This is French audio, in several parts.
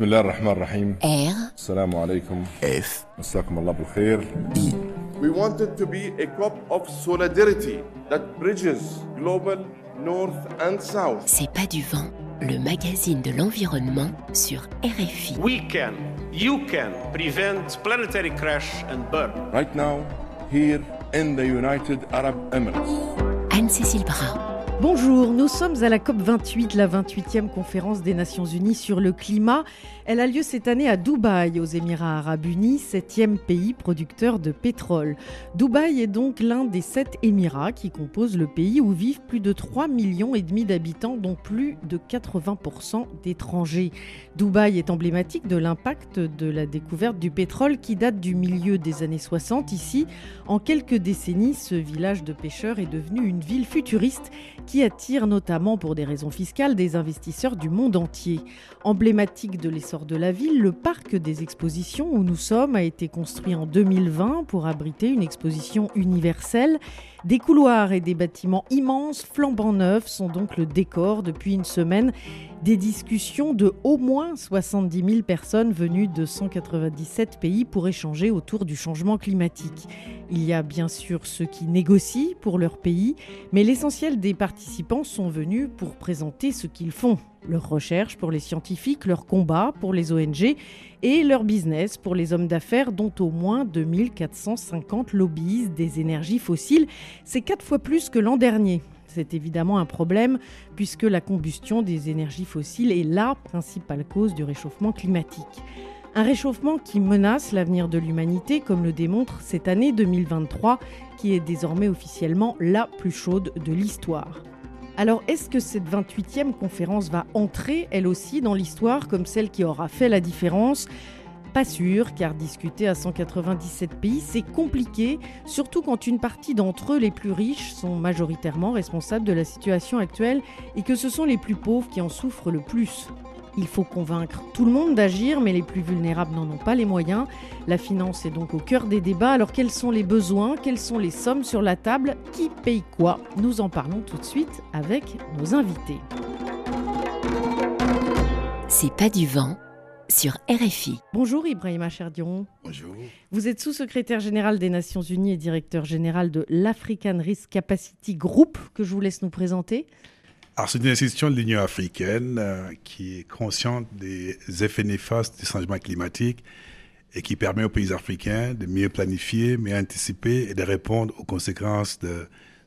بسم الله الرحمن الرحيم R, السلام عليكم F, مساكم الله بالخير I, We wanted to be a COP of solidarity that bridges global north and south. c'est pas du vent, le magazine de l'environnement sur RFI. We can, you can prevent planetary crash and burn. Right now here in the United Arab Emirates Anne-Cécile Bras, Bonjour, nous sommes à la COP28, la 28e conférence des Nations Unies sur le climat. Elle a lieu cette année à Dubaï, aux Émirats arabes unis, septième pays producteur de pétrole. Dubaï est donc l'un des sept Émirats qui composent le pays où vivent plus de 3 millions d'habitants, dont plus de 80% d'étrangers. Dubaï est emblématique de l'impact de la découverte du pétrole qui date du milieu des années 60 ici. En quelques décennies, ce village de pêcheurs est devenu une ville futuriste attire notamment pour des raisons fiscales des investisseurs du monde entier. Emblématique de l'essor de la ville, le parc des expositions où nous sommes a été construit en 2020 pour abriter une exposition universelle. Des couloirs et des bâtiments immenses flambant neufs sont donc le décor depuis une semaine des discussions de au moins 70 000 personnes venues de 197 pays pour échanger autour du changement climatique. Il y a bien sûr ceux qui négocient pour leur pays, mais l'essentiel des participants sont venus pour présenter ce qu'ils font, leurs recherches pour les scientifiques, leurs combats pour les ONG et leur business pour les hommes d'affaires dont au moins 2450 lobbyistes des énergies fossiles. C'est quatre fois plus que l'an dernier. C'est évidemment un problème puisque la combustion des énergies fossiles est la principale cause du réchauffement climatique. Un réchauffement qui menace l'avenir de l'humanité, comme le démontre cette année 2023, qui est désormais officiellement la plus chaude de l'histoire. Alors, est-ce que cette 28e conférence va entrer, elle aussi, dans l'histoire comme celle qui aura fait la différence? Pas sûr, car discuter à 197 pays, c'est compliqué, surtout quand une partie d'entre eux, les plus riches, sont majoritairement responsables de la situation actuelle et que ce sont les plus pauvres qui en souffrent le plus. Il faut convaincre tout le monde d'agir, mais les plus vulnérables n'en ont pas les moyens. La finance est donc au cœur des débats. Alors quels sont les besoins? Quelles sont les sommes sur la table? Qui paye quoi? Nous en parlons tout de suite avec nos invités. c'est pas du vent sur RFI. Bonjour Ibrahima Cherdion. bonjour. Vous êtes sous-secrétaire général des Nations Unies et directeur général de l'African Risk Capacity Group, que je vous laisse nous présenter. Alors, c'est une institution de l'Union africaine euh, qui est consciente des effets néfastes du changement climatique et qui permet aux pays africains de mieux planifier, mieux anticiper et de répondre aux conséquences du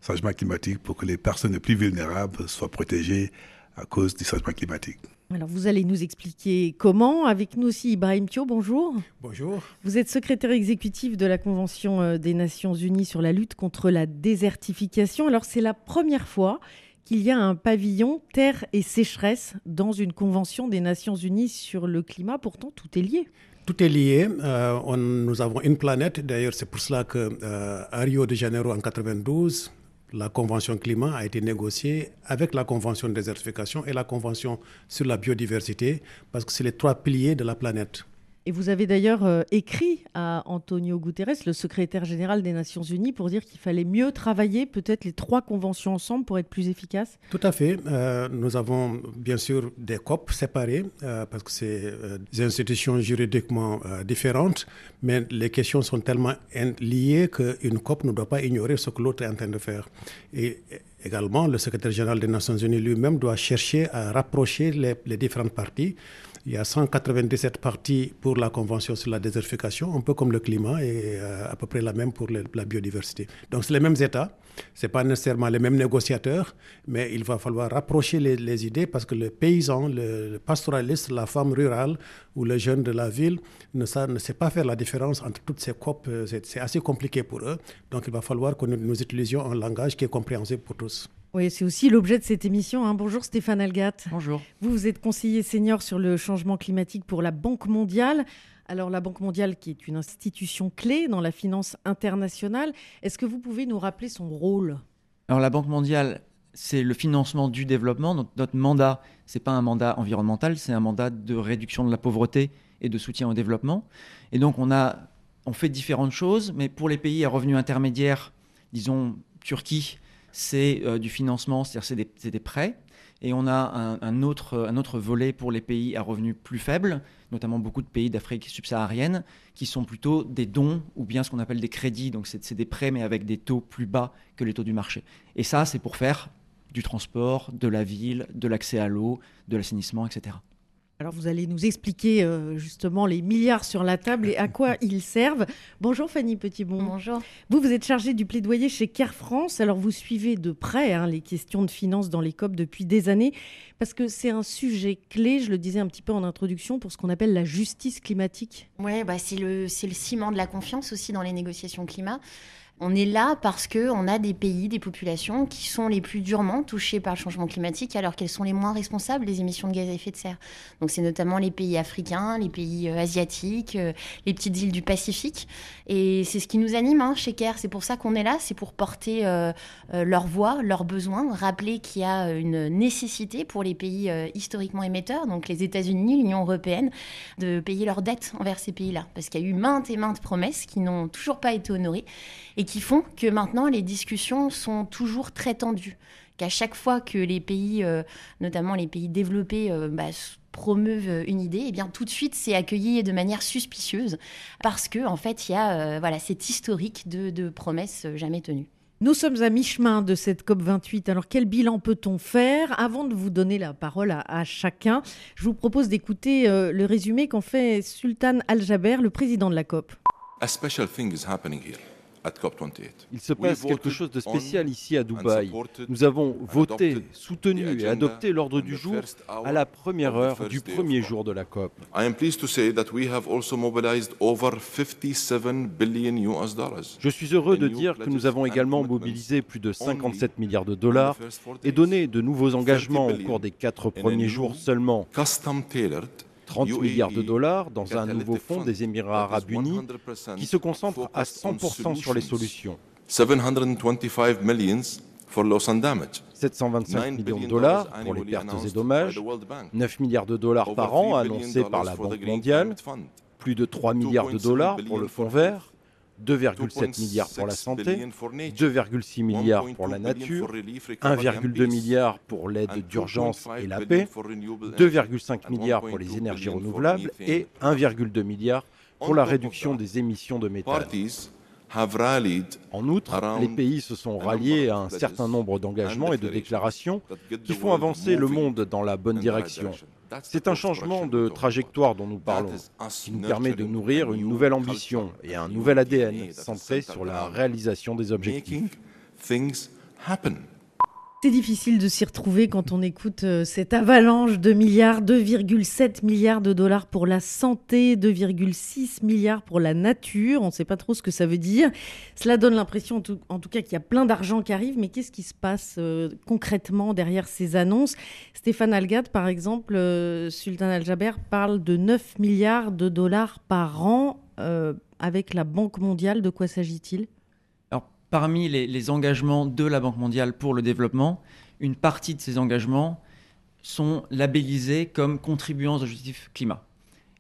changement climatique pour que les personnes les plus vulnérables soient protégées à cause du changement climatique. Alors vous allez nous expliquer comment. Avec nous aussi Ibrahim Thio, bonjour. Bonjour. Vous êtes secrétaire exécutif de la Convention euh, des Nations Unies sur la lutte contre la désertification. Alors c'est la première fois qu'il y a un pavillon terre et sécheresse dans une convention des Nations Unies sur le climat. Pourtant, tout est lié. Tout est lié. Euh, nous avons une planète. D'ailleurs, c'est pour cela que euh, Rio de Janeiro en 92, la convention climat a été négociée avec la convention de désertification et la convention sur la biodiversité, parce que c'est les trois piliers de la planète. Et vous avez d'ailleurs euh, écrit à Antonio Guterres, le secrétaire général des Nations Unies, pour dire qu'il fallait mieux travailler peut-être les trois conventions ensemble pour être plus efficace. Tout à fait. Euh, nous avons bien sûr des COP séparés euh, parce que c'est des institutions juridiquement différentes, mais les questions sont tellement liées qu'une COP ne doit pas ignorer ce que l'autre est en train de faire. Et également, le secrétaire général des Nations Unies lui-même doit chercher à rapprocher les différentes parties. Il y a 197 parties pour la Convention sur la désertification, un peu comme le climat et euh, à peu près la même pour la biodiversité. Donc c'est les mêmes États, ce pas nécessairement les mêmes négociateurs, mais il va falloir rapprocher les, idées parce que le paysan, le, pastoraliste, la femme rurale ou le jeune de la ville ne, sa- ne sait pas faire la différence entre toutes ces COP. euh, c'est assez compliqué pour eux. Donc il va falloir que nous, nous utilisions un langage qui est compréhensible pour tous. Oui, c'est aussi l'objet de cette émission. hein. Bonjour Stéphane Algat. Bonjour. Vous, vous êtes conseiller senior sur le changement climatique pour la Banque mondiale. Alors la Banque mondiale, qui est une institution clé dans la finance internationale, est-ce que vous pouvez nous rappeler son rôle? Alors la Banque mondiale, c'est le financement du développement. Donc notre mandat, c'est pas un mandat environnemental, c'est un mandat de réduction de la pauvreté et de soutien au développement. Et donc on a, on fait différentes choses, mais pour les pays à revenus intermédiaires, disons Turquie, c'est euh, du financement, c'est-à-dire c'est des, prêts. Et on a un, autre, un autre volet pour les pays à revenus plus faibles, notamment beaucoup de pays d'Afrique subsaharienne, qui sont plutôt des dons ou bien ce qu'on appelle des crédits. Donc c'est des prêts mais avec des taux plus bas que les taux du marché. Et ça, c'est pour faire du transport, de la ville, de l'accès à l'eau, de l'assainissement, etc. Alors vous allez nous expliquer euh, justement les milliards sur la table et à quoi ils servent. Bonjour Fanny Petitbon. Bonjour. Vous, vous êtes chargée du plaidoyer chez Care France. Alors vous suivez de près hein, les questions de finances dans les COP depuis des années parce que c'est un sujet clé, je le disais un petit peu en introduction, pour ce qu'on appelle la justice climatique. Oui, bah c'est le, le ciment de la confiance aussi dans les négociations climat. On est là parce qu'on a des pays, des populations qui sont les plus durement touchés par le changement climatique alors qu'elles sont les moins responsables des émissions de gaz à effet de serre. Donc c'est notamment les pays africains, les pays euh, asiatiques, euh, les petites îles du Pacifique. Et c'est ce qui nous anime hein, chez CARE. C'est pour ça qu'on est là, c'est pour porter euh, leur voix, leurs besoins, rappeler qu'il y a une nécessité pour les pays historiquement émetteurs, donc les États-Unis, l'Union européenne, de payer leurs dettes envers ces pays-là. Parce qu'il y a eu maintes et maintes promesses qui n'ont toujours pas été honorées et qui font que maintenant les discussions sont toujours très tendues. Qu'à chaque fois que les pays, euh, notamment les pays développés, euh, bah, promeuvent une idée, et eh bien tout de suite c'est accueilli de manière suspicieuse parce que en fait il y a euh, voilà cet historique de, de promesses jamais tenues. Nous sommes à mi-chemin de cette COP28. Alors, quel bilan peut-on faire? Avant de vous donner la parole à, chacun, je vous propose d'écouter le résumé qu'en fait Sultan Al-Jaber, le président de la COP. A special thing is happening here. Il se passe quelque chose de spécial ici à Dubaï. Nous avons voté, soutenu et adopté l'ordre du jour à la première heure du premier jour de la COP. Je suis heureux de dire que nous avons également mobilisé plus de 57 milliards de dollars et donné de nouveaux engagements au cours des quatre premiers jours seulement. 30 milliards de dollars dans un nouveau fonds des Émirats arabes unis qui se concentre à 100% sur les solutions. 725 millions de dollars pour les pertes et dommages, 9 milliards de dollars par an annoncés par la Banque mondiale, plus de 3 milliards de dollars pour le Fonds vert, 2,7 milliards pour la santé, 2,6 milliards pour la nature, 1,2 milliard pour l'aide d'urgence et la paix, 2,5 milliards pour les énergies renouvelables et 1,2 milliard pour la réduction des émissions de méthane. En outre, les pays se sont ralliés à un certain nombre d'engagements et de déclarations qui font avancer le monde dans la bonne direction. C'est un changement de trajectoire dont nous parlons, qui nous permet de nourrir une nouvelle ambition et un nouvel ADN centré sur la réalisation des objectifs. C'est difficile de s'y retrouver quand on écoute euh, cette avalanche de milliards, 2,7 milliards de dollars pour la santé, 2,6 milliards pour la nature. On ne sait pas trop ce que ça veut dire. Cela donne l'impression, en tout, cas, qu'il y a plein d'argent qui arrive. Mais qu'est-ce qui se passe euh, concrètement derrière ces annonces? Stéphane Algade, par exemple, euh, Sultan Al-Jaber, parle de 9 milliards de dollars par an avec la Banque mondiale. De quoi s'agit-il? Parmi les, engagements de la Banque mondiale pour le développement, une partie de ces engagements sont labellisés comme contribuants aux objectifs climat.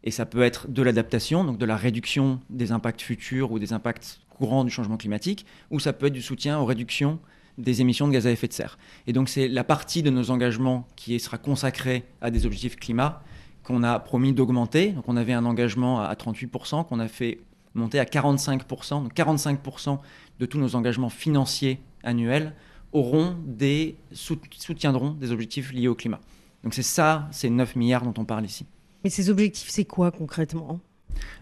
Et ça peut être de l'adaptation, donc de la réduction des impacts futurs ou des impacts courants du changement climatique, ou ça peut être du soutien aux réductions des émissions de gaz à effet de serre. Et donc c'est la partie de nos engagements qui sera consacrée à des objectifs climat qu'on a promis d'augmenter. Donc on avait un engagement à 38% qu'on a fait monter à 45%. Donc 45% de tous nos engagements financiers annuels auront des, soutiendront des objectifs liés au climat. Donc c'est ça, ces 9 milliards dont on parle ici. Mais ces objectifs, c'est quoi concrètement?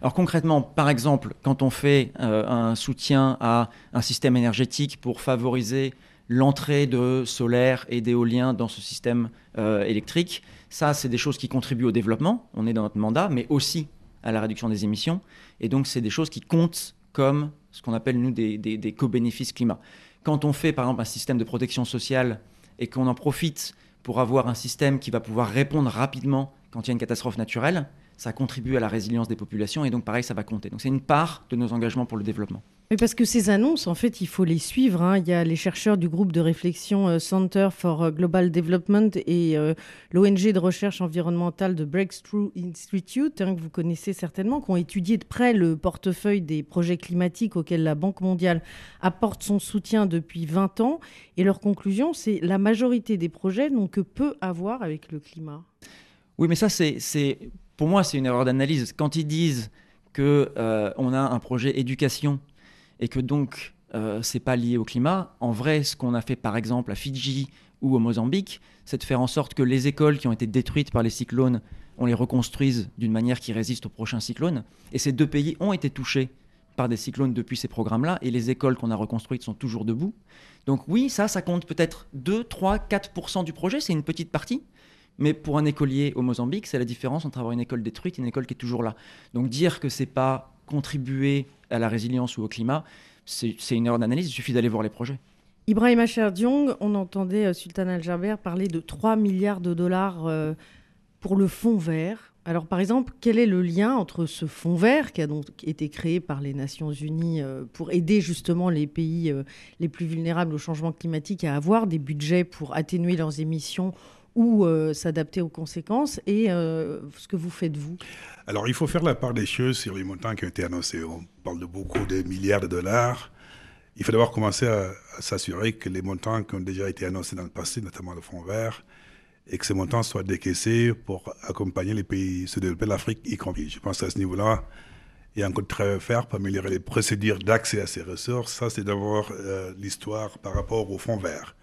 Alors concrètement, par exemple, quand on fait euh, un soutien à un système énergétique pour favoriser l'entrée de solaire et d'éolien dans ce système euh, électrique, ça, c'est des choses qui contribuent au développement, on est dans notre mandat, mais aussi à la réduction des émissions. Et donc, c'est des choses qui comptent comme ce qu'on appelle, nous, des, co-bénéfices climat. Quand on fait, par exemple, un système de protection sociale et qu'on en profite pour avoir un système qui va pouvoir répondre rapidement quand il y a une catastrophe naturelle, ça contribue à la résilience des populations et donc pareil, ça va compter. Donc c'est une part de nos engagements pour le développement. Mais parce que ces annonces, en fait, il faut les suivre. Hein. Il y a les chercheurs du groupe de réflexion euh, Center for euh, Global Development et euh, l'ONG de recherche environnementale de Breakthrough Institute, hein, que vous connaissez certainement, qui ont étudié de près le portefeuille des projets climatiques auxquels la Banque mondiale apporte son soutien depuis 20 ans. Et leur conclusion, c'est la majorité des projets n'ont que peu à voir avec le climat. Oui, mais ça, c'est pour moi, c'est une erreur d'analyse. Quand ils disent qu'on euh, on a un projet éducation et que donc euh, c'est pas lié au climat, en vrai, ce qu'on a fait par exemple à Fidji ou au Mozambique, c'est de faire en sorte que les écoles qui ont été détruites par les cyclones, on les reconstruise d'une manière qui résiste aux prochains cyclones. Et ces deux pays ont été touchés par des cyclones depuis ces programmes-là, et les écoles qu'on a reconstruites sont toujours debout. Donc oui, ça, ça compte peut-être 2, 3, 4% du projet, c'est une petite partie, mais pour un écolier au Mozambique, c'est la différence entre avoir une école détruite et une école qui est toujours là. Donc dire que c'est pas contribuer à la résilience ou au climat, c'est une erreur d'analyse, il suffit d'aller voir les projets. Ibrahim Acherdiong, on entendait euh, Sultan Al-Jaber parler de 3 milliards de dollars euh, pour le fonds vert. Alors par exemple, quel est le lien entre ce fonds vert qui a donc été créé par les Nations Unies euh, pour aider justement les pays les plus vulnérables au changement climatique à avoir des budgets pour atténuer leurs émissions ou euh, s'adapter aux conséquences et euh, ce que vous faites vous? Alors il faut faire la part des choses sur les montants qui ont été annoncés. On parle de beaucoup de milliards de dollars. Il faut d'abord commencer à, s'assurer que les montants qui ont déjà été annoncés dans le passé, notamment le fonds vert, et que ces montants soient décaissés pour accompagner les pays se développer, l'Afrique y compris. Je pense à ce niveau-là, il y a encore de travail à faire pour améliorer les procédures d'accès à ces ressources. Ça, c'est d'abord euh, l'histoire par rapport au fonds vert.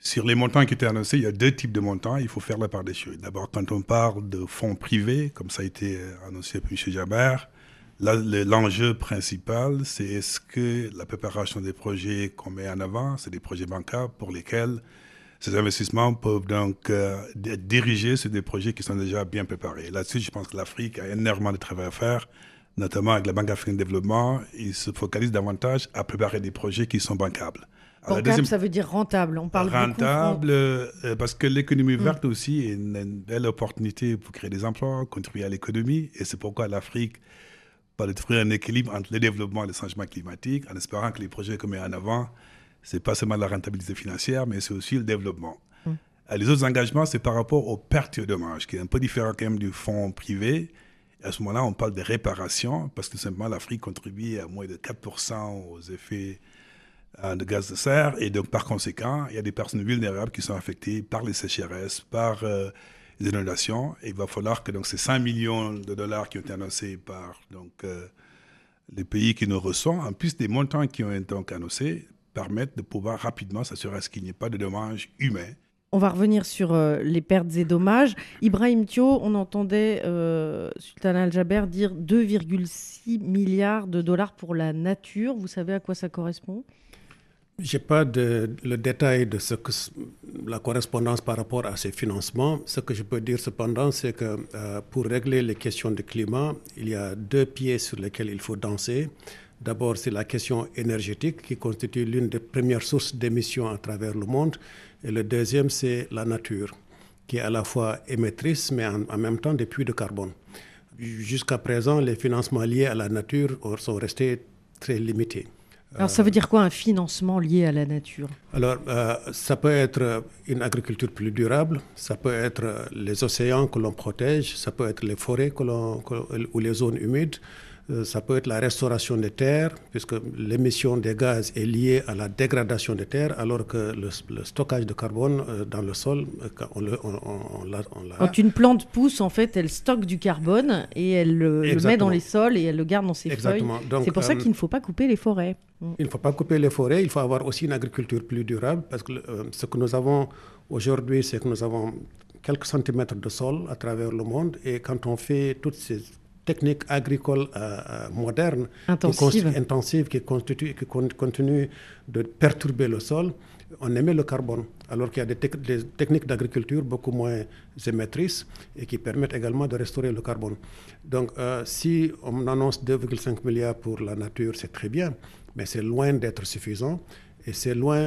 Sur les montants qui étaient annoncés, il y a deux types de montants. Il faut faire la part des choses. D'abord, quand on parle de fonds privés, comme ça a été annoncé par M. Jabert, l'enjeu principal, c'est est-ce que la préparation des projets qu'on met en avant, c'est des projets bancaires pour lesquels ces investissements peuvent donc euh, dirigés sur des projets qui sont déjà bien préparés. Là-dessus, je pense que l'Afrique a énormément de travail à faire, notamment avec la Banque africaine de développement. Il se focalise davantage à préparer des projets qui sont bancables. Ça veut dire rentable. On parle rentable euh, parce que l'économie mm. verte aussi est une, belle opportunité pour créer des emplois, contribuer à l'économie. Et c'est pourquoi l'Afrique va trouver un équilibre entre le développement et le changement climatique, en espérant que les projets qu'on met en avant, c'est pas seulement la rentabilité financière, mais c'est aussi le développement. Mm. Les autres engagements, c'est par rapport aux pertes et aux dommages, qui est un peu différent quand même du fonds privé. à ce moment-là, on parle de réparation, parce que simplement l'Afrique contribue à moins de 4% aux effets de gaz de serre. Et donc, par conséquent, il y a des personnes vulnérables qui sont affectées par les sécheresses, par euh, les inondations. Et il va falloir que donc, ces 5 millions de dollars qui ont été annoncés par donc, euh, les pays qui nous reçoivent, en plus des montants qui ont été annoncés, permettent de pouvoir rapidement s'assurer qu'il n'y ait pas de dommages humains. On va revenir sur les pertes et dommages. Ibrahim Thio, on entendait Sultan Al-Jaber dire 2,6 milliards de dollars pour la nature. Vous savez à quoi ça correspond? Je n'ai pas le détail de ce que, la correspondance par rapport à ces financements. Ce que je peux dire cependant, c'est que euh, pour régler les questions de climat, il y a deux pieds sur lesquels il faut danser. D'abord, c'est la question énergétique qui constitue l'une des premières sources d'émissions à travers le monde. Et le deuxième, c'est la nature, qui est à la fois émettrice, mais en, en même temps des puits de carbone. Jusqu'à présent, les financements liés à la nature sont restés très limités. Alors ça veut dire quoi un financement lié à la nature? Alors euh, ça peut être une agriculture plus durable, ça peut être les océans que l'on protège, ça peut être les forêts ou les zones humides, ça peut être la restauration des terres, puisque l'émission des gaz est liée à la dégradation des terres, alors que le, stockage de carbone euh, dans le sol, euh, on, le, l'a. Quand une plante pousse, en fait, elle stocke du carbone et elle le, met dans les sols et elle le garde dans ses Exactement. feuilles. C'est pour ça qu'il ne faut pas couper les forêts. Mm. Il ne faut pas couper les forêts, il faut avoir aussi une agriculture plus durable, parce que ce que nous avons aujourd'hui, c'est que nous avons quelques centimètres de sol à travers le monde, et quand on fait toutes ces techniques agricoles euh, euh, modernes, intensives, qui, constituent, qui continuent de perturber le sol, on émet le carbone, alors qu'il y a des, techniques d'agriculture beaucoup moins émettrices et qui permettent également de restaurer le carbone. Donc, euh, si on annonce 2,5 milliards pour la nature, c'est très bien, mais c'est loin d'être suffisant. Et c'est loin,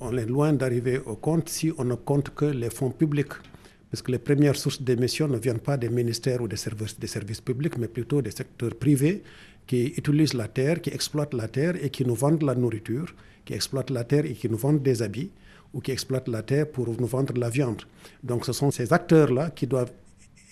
on est loin d'arriver au compte si on ne compte que les fonds publics parce que les premières sources d'émissions ne viennent pas des ministères ou des services, publics, mais plutôt des secteurs privés qui utilisent la terre, qui exploitent la terre et qui nous vendent la nourriture, qui exploitent la terre et qui nous vendent des habits, ou qui exploitent la terre pour nous vendre la viande. Donc ce sont ces acteurs-là qui doivent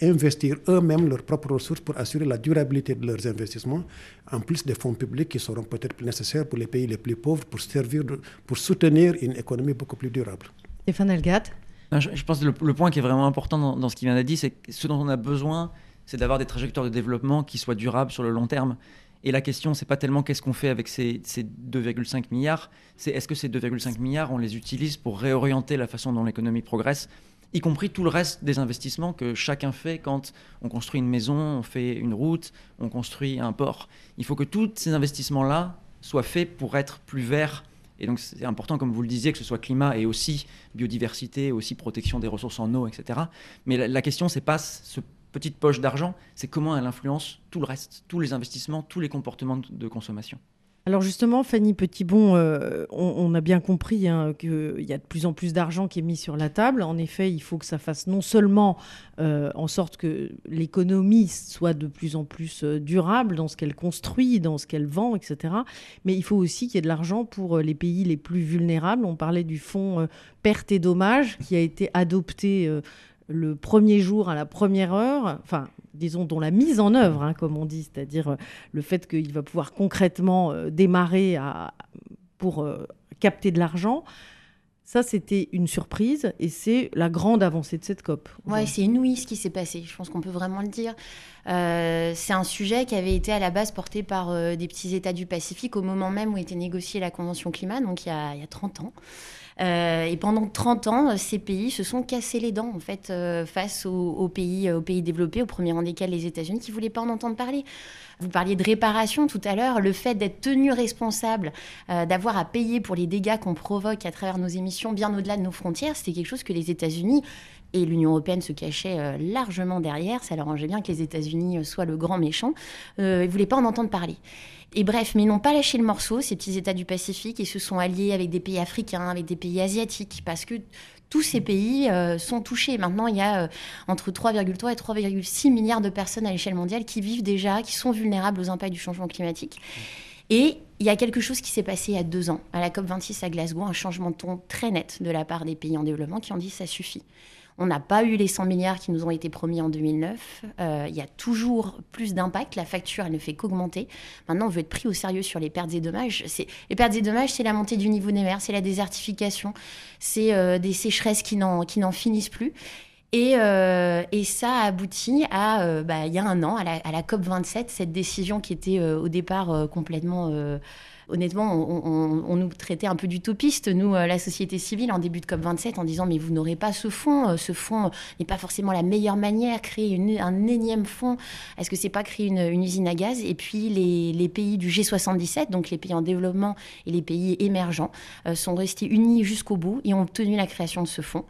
investir eux-mêmes leurs propres ressources pour assurer la durabilité de leurs investissements, en plus des fonds publics qui seront peut-être plus nécessaires pour les pays les plus pauvres pour, servir pour soutenir une économie beaucoup plus durable. Stéphane Elgat je, pense que le, point qui est vraiment important dans, ce qui vient d'être dit, c'est que ce dont on a besoin, c'est d'avoir des trajectoires de développement qui soient durables sur le long terme. Et la question, c'est pas tellement qu'est-ce qu'on fait avec ces, ces 2,5 milliards, c'est est-ce que ces 2,5 milliards, on les utilise pour réorienter la façon dont l'économie progresse, y compris tout le reste des investissements que chacun fait quand on construit une maison, on fait une route, on construit un port. Il faut que tous ces investissements-là soient faits pour être plus verts. Et donc c'est important, comme vous le disiez, que ce soit climat et aussi biodiversité, aussi protection des ressources en eau, etc. Mais la, la question, c'est pas ce petite poche d'argent, c'est comment elle influence tout le reste, tous les investissements, tous les comportements de consommation. Alors justement, Fanny Petitbon, euh, on, a bien compris hein, qu'il y a de plus en plus d'argent qui est mis sur la table. En effet, il faut que ça fasse non seulement euh, en sorte que l'économie soit de plus en plus euh, durable dans ce qu'elle construit, dans ce qu'elle vend, etc. Mais il faut aussi qu'il y ait de l'argent pour les pays les plus vulnérables. On parlait du fonds perte et dommages qui a été adopté le premier jour à la première heure, enfin, disons, dont la mise en œuvre, hein, comme on dit, c'est-à-dire euh, le fait qu'il va pouvoir concrètement euh, démarrer à, pour euh, capter de l'argent, ça, c'était une surprise et c'est la grande avancée de cette COP. Oui, c'est inouï ce qui s'est passé. Je pense qu'on peut vraiment le dire. c'est un sujet qui avait été à la base porté par des petits États du Pacifique au moment même où était négociée la Convention climat, donc il y a, il y a 30 ans. Euh, et pendant 30 ans, ces pays se sont cassés les dents en fait euh, face aux, pays, aux pays développés, au premier rang desquels les États-Unis, qui voulaient pas en entendre parler. Vous parliez de réparation tout à l'heure, le fait d'être tenu responsable, euh, d'avoir à payer pour les dégâts qu'on provoque à travers nos émissions bien au-delà de nos frontières, c'était quelque chose que les États-Unis et l'Union européenne se cachait largement derrière. Ça leur arrangeait bien que les États-Unis soient le grand méchant. ils ne voulaient pas en entendre parler. Et bref, mais ils n'ont pas lâché le morceau, ces petits États du Pacifique, et se sont alliés avec des pays africains, avec des pays asiatiques, parce que tous ces pays euh, sont touchés. Maintenant, il y a euh, entre 3,3 et 3,6 milliards de personnes à l'échelle mondiale qui vivent déjà, qui sont vulnérables aux impacts du changement climatique. Et il y a quelque chose qui s'est passé il y a deux ans, à la COP26 à Glasgow, un changement de ton très net de la part des pays en développement qui ont dit ça suffit. On n'a pas eu les 100 milliards qui nous ont été promis en 2009. Euh, il y a toujours plus d'impact. La facture, elle ne fait qu'augmenter. Maintenant, on veut être pris au sérieux sur les pertes et dommages. Les pertes et dommages, c'est la montée du niveau des mers, c'est la désertification, c'est euh, des sécheresses qui n'en finissent plus. Et, euh, ça a abouti à, bah, il y a un an, à la, à la COP 27, cette décision qui était au départ complètement honnêtement, on, nous traitait un peu d'utopistes, nous, euh, la société civile, en début de COP27, en disant mais vous n'aurez pas ce fonds, euh, ce fonds n'est pas forcément la meilleure manière, créer un énième fonds, est-ce que c'est pas créer une, usine à gaz? Et puis les, pays du G77, donc les pays en développement et les pays émergents, euh, sont restés unis jusqu'au bout et ont obtenu la création de ce fonds.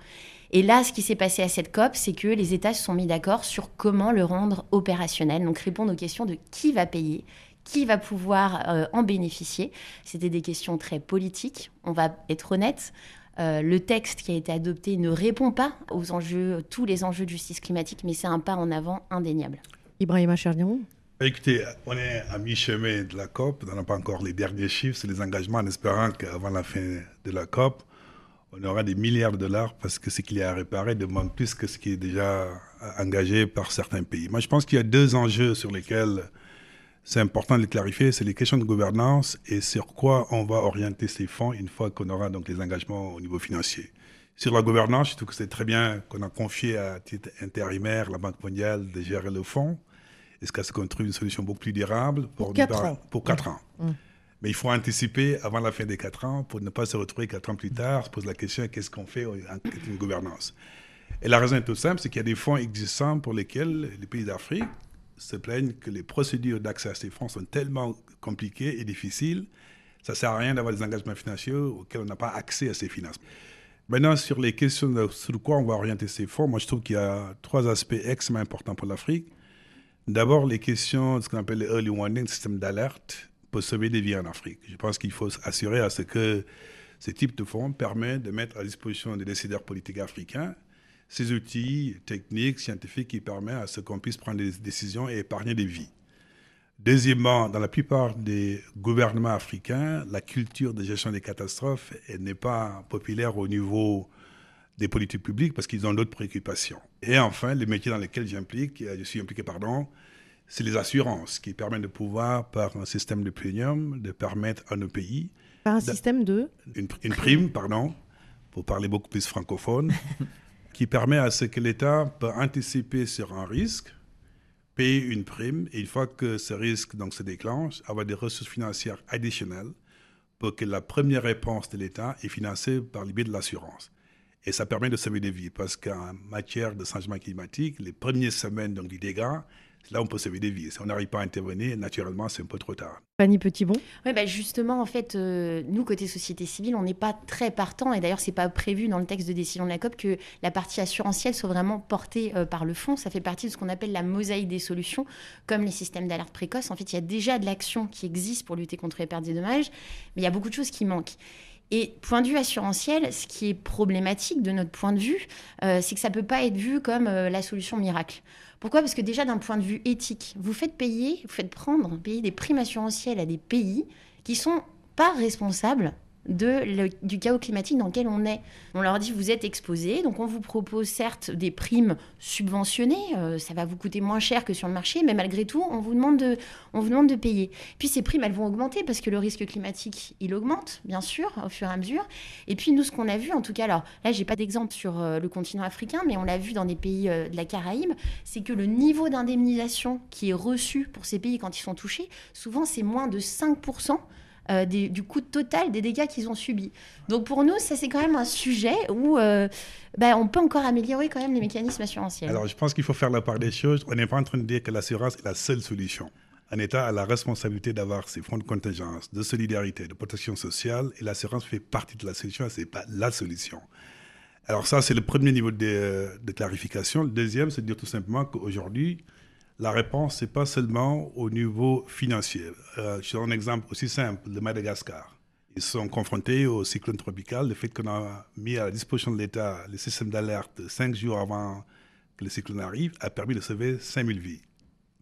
Et là, ce qui s'est passé à cette COP, c'est que les États se sont mis d'accord sur comment le rendre opérationnel, donc répondre aux questions de qui va payer, qui va pouvoir euh, en bénéficier C'était des questions très politiques. On va être honnête. Euh, le texte qui a été adopté ne répond pas aux enjeux, tous les enjeux de justice climatique, mais c'est un pas en avant indéniable. Ibrahima Chernion Écoutez, on est à mi-chemin de la COP, on n'a pas encore les derniers chiffres, c'est les engagements en espérant qu'avant la fin de la COP, on aura des milliards de dollars parce que ce qu'il y a à réparer demande plus que ce qui est déjà engagé par certains pays. Moi, je pense qu'il y a deux enjeux sur lesquels c'est important de les clarifier, c'est les questions de gouvernance et sur quoi on va orienter ces fonds une fois qu'on aura donc les engagements au niveau financier. Sur la gouvernance, je trouve que c'est très bien qu'on a confié à titre intérimaire la Banque mondiale de gérer le fonds. Est-ce qu'elle se trouve une solution beaucoup plus durable Pour, quatre ans. Pour quatre ans. Mmh. Mais il faut anticiper avant la fin des quatre ans pour ne pas se retrouver quatre ans plus tard, se pose la question qu'est-ce qu'on fait en une gouvernance? Et la raison est toute simple, c'est qu'il y a des fonds existants pour lesquels les pays d'Afrique se plaignent que les procédures d'accès à ces fonds sont tellement compliquées et difficiles, ça ne sert à rien d'avoir des engagements financiers auxquels on n'a pas accès à ces finances. Maintenant, sur les questions de sur quoi on va orienter ces fonds, moi je trouve qu'il y a trois aspects extrêmement importants pour l'Afrique. D'abord, les questions de ce qu'on appelle les early warning, système d'alerte pour sauver des vies en Afrique. Je pense qu'il faut assurer à ce que ce type de fonds permet de mettre à disposition des décideurs politiques africains ces outils techniques, scientifiques qui permettent à ce qu'on puisse prendre des décisions et épargner des vies. Deuxièmement, dans la plupart des gouvernements africains, la culture de gestion des catastrophes n'est pas populaire au niveau des politiques publiques parce qu'ils ont d'autres préoccupations. Et enfin, les métiers dans lesquels j'implique, je suis impliqué, pardon, c'est les assurances qui permettent de pouvoir, par un système de premium, de permettre à nos pays. Par un système de une, une prime, pardon, pour parler beaucoup plus francophone, qui permet à ce que l'État peut anticiper sur un risque payer une prime et une fois que ce risque donc, se déclenche, avoir des ressources financières additionnelles pour que la première réponse de l'État est financée par le biais de l'assurance. Et ça permet de sauver des vies parce qu'en matière de changement climatique, les premières semaines donc, du dégât, là on peut sauver des vies. Si on n'arrive pas à intervenir, naturellement, c'est un peu trop tard. Fanny Petitbon Oui, bah justement, en fait, euh, nous, côté société civile, on n'est pas très partant, et d'ailleurs, ce n'est pas prévu dans le texte de décision de la COP que la partie assurantielle soit vraiment portée euh, par le fonds. Ça fait partie de ce qu'on appelle la mosaïque des solutions, comme les systèmes d'alerte précoce. En fait, il y a déjà de l'action qui existe pour lutter contre les pertes et dommages, mais il y a beaucoup de choses qui manquent. Et point de vue assurantiel, ce qui est problématique de notre point de vue, euh, c'est que ça ne peut pas être vu comme la solution miracle. Pourquoi? Parce que déjà d'un point de vue éthique, vous faites payer, vous faites prendre, payer des primes assurantielles à des pays qui sont pas responsables du chaos climatique dans lequel on est. On leur dit vous êtes exposés, donc on vous propose certes des primes subventionnées, euh, ça va vous coûter moins cher que sur le marché, mais malgré tout on vous demande de, on vous demande de payer. Puis ces primes elles vont augmenter parce que le risque climatique il augmente bien sûr au fur et à mesure. Et puis nous ce qu'on a vu en tout cas, alors là j'ai pas d'exemple sur euh, le continent africain, mais on l'a vu dans des pays euh, de la Caraïbe, c'est que le niveau d'indemnisation qui est reçu pour ces pays quand ils sont touchés, souvent c'est moins de 5% euh, du coût total des dégâts qu'ils ont subis. Donc pour nous, ça c'est quand même un sujet où euh, bah, on peut encore améliorer quand même les mécanismes assurantiels. Alors je pense qu'il faut faire la part des choses. On n'est pas en train de dire que l'assurance est la seule solution. Un État a la responsabilité d'avoir ses fonds de contingence, de solidarité, de protection sociale, et l'assurance fait partie de la solution, ce n'est pas la solution. Alors ça, c'est le premier niveau de, de clarification. Le deuxième, c'est de dire tout simplement qu'aujourd'hui, la réponse, n'est pas seulement au niveau financier. Euh, je donne un exemple aussi simple, de Madagascar. Ils sont confrontés au cyclone tropical. Le fait qu'on a mis à la disposition de l'État le système d'alerte cinq jours avant que le cyclone arrive a permis de sauver 5000 vies.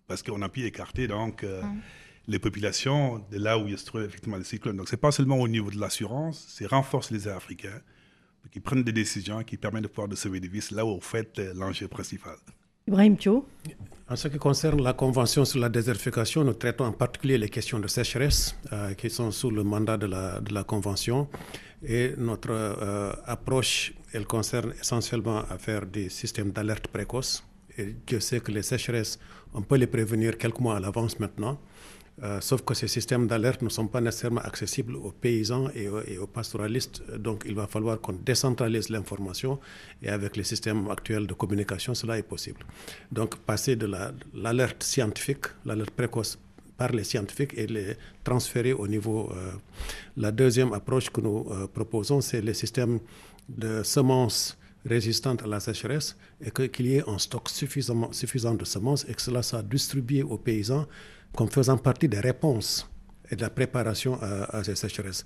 Parce qu'on a pu écarter donc euh, mm. les populations de là où il se trouve effectivement le cyclone. Donc ce n'est pas seulement au niveau de l'assurance, c'est renforcer les Africains qui prennent des décisions qui permettent de pouvoir de sauver des vies. C'est là où, en fait, l'enjeu principal. Ibrahim Thio en ce qui concerne la Convention sur la désertification, nous traitons en particulier les questions de sécheresse euh, qui sont sous le mandat de la, Convention. Et notre euh, approche, elle concerne essentiellement à faire des systèmes d'alerte précoce. Et je sais que les sécheresses, on peut les prévenir quelques mois à l'avance maintenant. Euh, sauf que ces systèmes d'alerte ne sont pas nécessairement accessibles aux paysans et aux, pastoralistes. Donc il va falloir qu'on décentralise l'information et avec les systèmes actuels de communication, cela est possible. Donc passer de l'alerte scientifique, l'alerte précoce par les scientifiques et les transférer au niveau... Euh, la deuxième approche que nous euh, proposons, c'est les systèmes de semences résistantes à la sécheresse et qu'il y ait un stock suffisamment, suffisant de semences et que cela soit distribué aux paysans comme faisant partie des réponses et de la préparation à, ces sécheresses.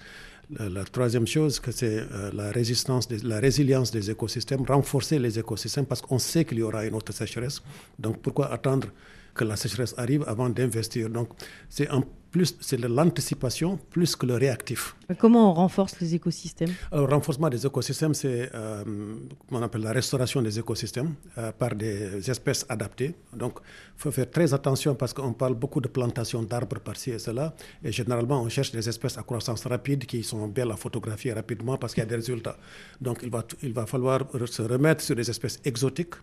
La, troisième chose, c'est euh, la résistance, la résilience des écosystèmes, renforcer les écosystèmes parce qu'on sait qu'il y aura une autre sécheresse. Donc pourquoi attendre que la sécheresse arrive avant d'investir? Donc c'est un plus c'est l'anticipation plus que le réactif. Comment on renforce les écosystèmes? Le renforcement des écosystèmes, c'est euh, on appelle la restauration des écosystèmes euh, par des espèces adaptées. Donc, il faut faire très attention parce qu'on parle beaucoup de plantation d'arbres par-ci et cela. Et généralement, on cherche des espèces à croissance rapide qui sont belles à photographier rapidement parce qu'il y a des résultats. Donc, il va, il va falloir se remettre sur des espèces exotiques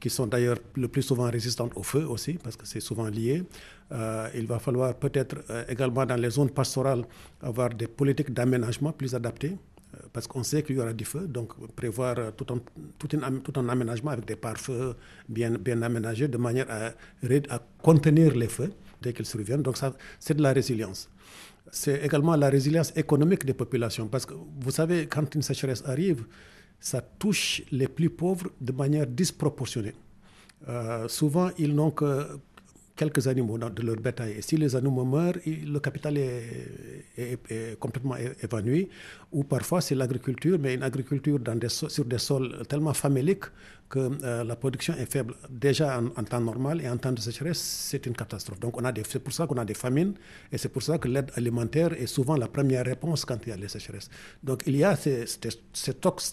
qui sont d'ailleurs le plus souvent résistantes au feu aussi, parce que c'est souvent lié. Euh, il va falloir peut-être euh, également dans les zones pastorales avoir des politiques d'aménagement plus adaptées, euh, parce qu'on sait qu'il y aura du feu, donc prévoir tout un, tout, tout un aménagement avec des pare-feux bien, bien aménagés de manière à, à contenir les feux dès qu'ils surviennent. Donc ça, c'est de la résilience c'est également la résilience économique des populations. Parce que vous savez, quand une sécheresse arrive, ça touche les plus pauvres de manière disproportionnée. Euh, souvent, ils n'ont que quelques animaux de leur bétail. Et si les animaux meurent, le capital est, complètement évanoui. Ou parfois, c'est l'agriculture, mais une agriculture sur des sols tellement faméliques que euh, la production est faible. Déjà en, temps normal et en temps de sécheresse, c'est une catastrophe. Donc, c'est pour ça qu'on a des famines et c'est pour ça que l'aide alimentaire est souvent la première réponse quand il y a les sécheresses. Donc, il y a ces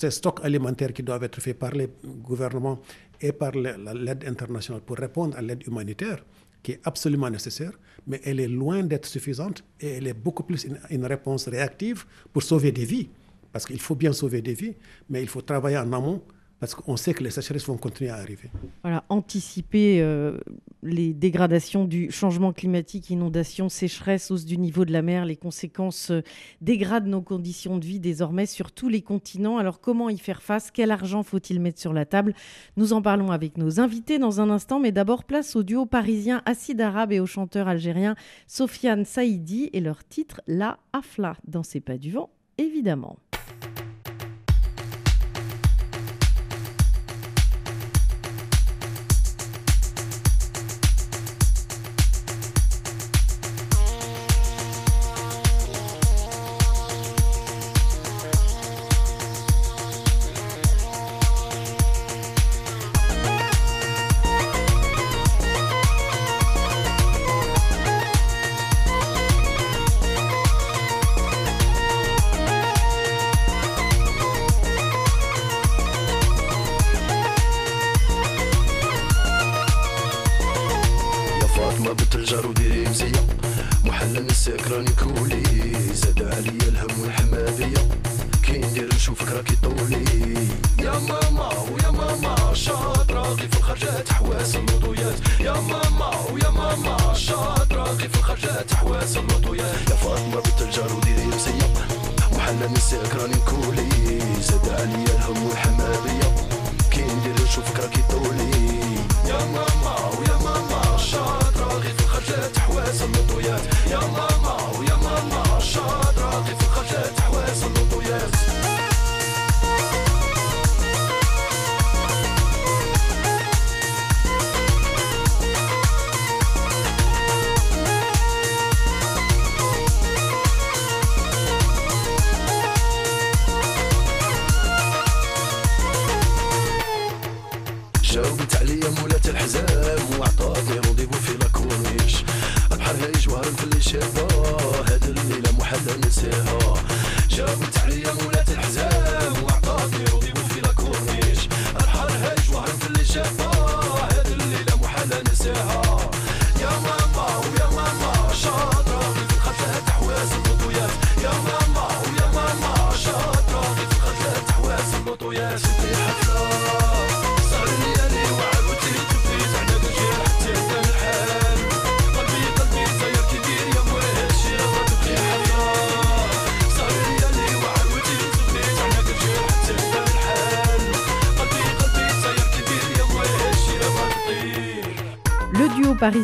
stocks alimentaires qui doivent être faits par les gouvernements et par l'aide internationale pour répondre à l'aide humanitaire qui est absolument nécessaire, mais elle est loin d'être suffisante et elle est beaucoup plus une, réponse réactive pour sauver des vies. Parce qu'il faut bien sauver des vies, mais il faut travailler en amont parce qu'on sait que les sécheresses vont continuer à arriver. Voilà, anticiper euh, les dégradations du changement climatique, inondations, sécheresses, hausse du niveau de la mer, les conséquences euh, dégradent nos conditions de vie désormais sur tous les continents. Alors comment y faire face? Quel argent faut-il mettre sur la table? Nous en parlons avec nos invités dans un instant, mais d'abord place au duo parisien Acide Arabe et au chanteur algérien Sofiane Saïdi et leur titre La Afla dans C'est pas du vent, évidemment.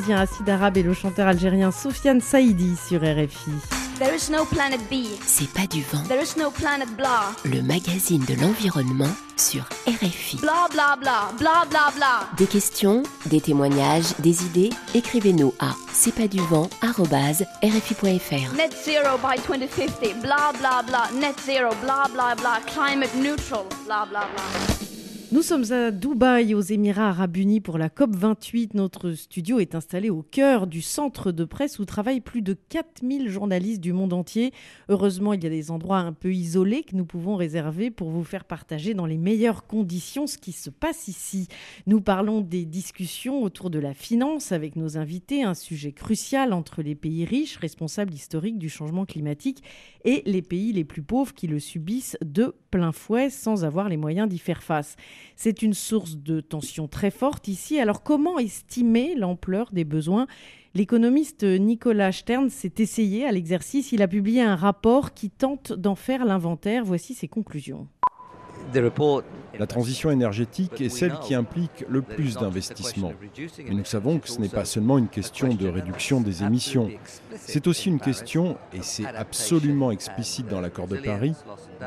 Parisien Acide Arabe et le chanteur algérien Sofiane Saïdi sur RFI. There is no planet B. C'est pas du vent. There is no planet blah. Le magazine de l'environnement sur RFI. Bla bla bla, bla bla bla. Des questions, des témoignages, des idées, écrivez-nous à c'est pas du vent rfi.fr. Net zero by 2050, bla bla bla, net zero, bla bla bla, climate neutral, bla bla bla. Nous sommes à Dubaï, aux Émirats arabes unis, pour la COP28. Notre studio est installé au cœur du centre de presse où travaillent plus de 4000 journalistes du monde entier. Heureusement, il y a des endroits un peu isolés que nous pouvons réserver pour vous faire partager dans les meilleures conditions ce qui se passe ici. Nous parlons des discussions autour de la finance avec nos invités, un sujet crucial entre les pays riches, responsables historiques du changement climatique, et les pays les plus pauvres qui le subissent de plein fouet sans avoir les moyens d'y faire face. C'est une source de tension très forte ici. Alors comment estimer l'ampleur des besoins? L'économiste Nicolas Stern s'est essayé à l'exercice. Il a publié un rapport qui tente d'en faire l'inventaire. Voici ses conclusions. La transition énergétique est celle qui implique le plus d'investissements. Mais nous savons que ce n'est pas seulement une question de réduction des émissions, c'est aussi une question, et c'est absolument explicite dans l'accord de Paris,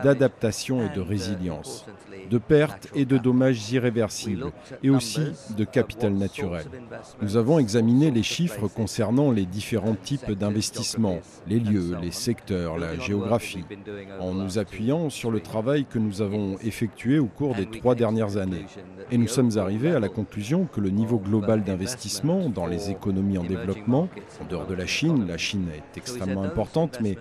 d'adaptation et de résilience, de pertes et de dommages irréversibles, et aussi de capital naturel. Nous avons examiné les chiffres concernant les différents types d'investissements, les lieux, les secteurs, la géographie, en nous appuyant sur le travail que nous avons effectué au cours des trois dernières années. Et nous sommes arrivés à la conclusion que le niveau global d'investissement dans les économies en développement, en dehors de la Chine, la Chine est extrêmement importante, mais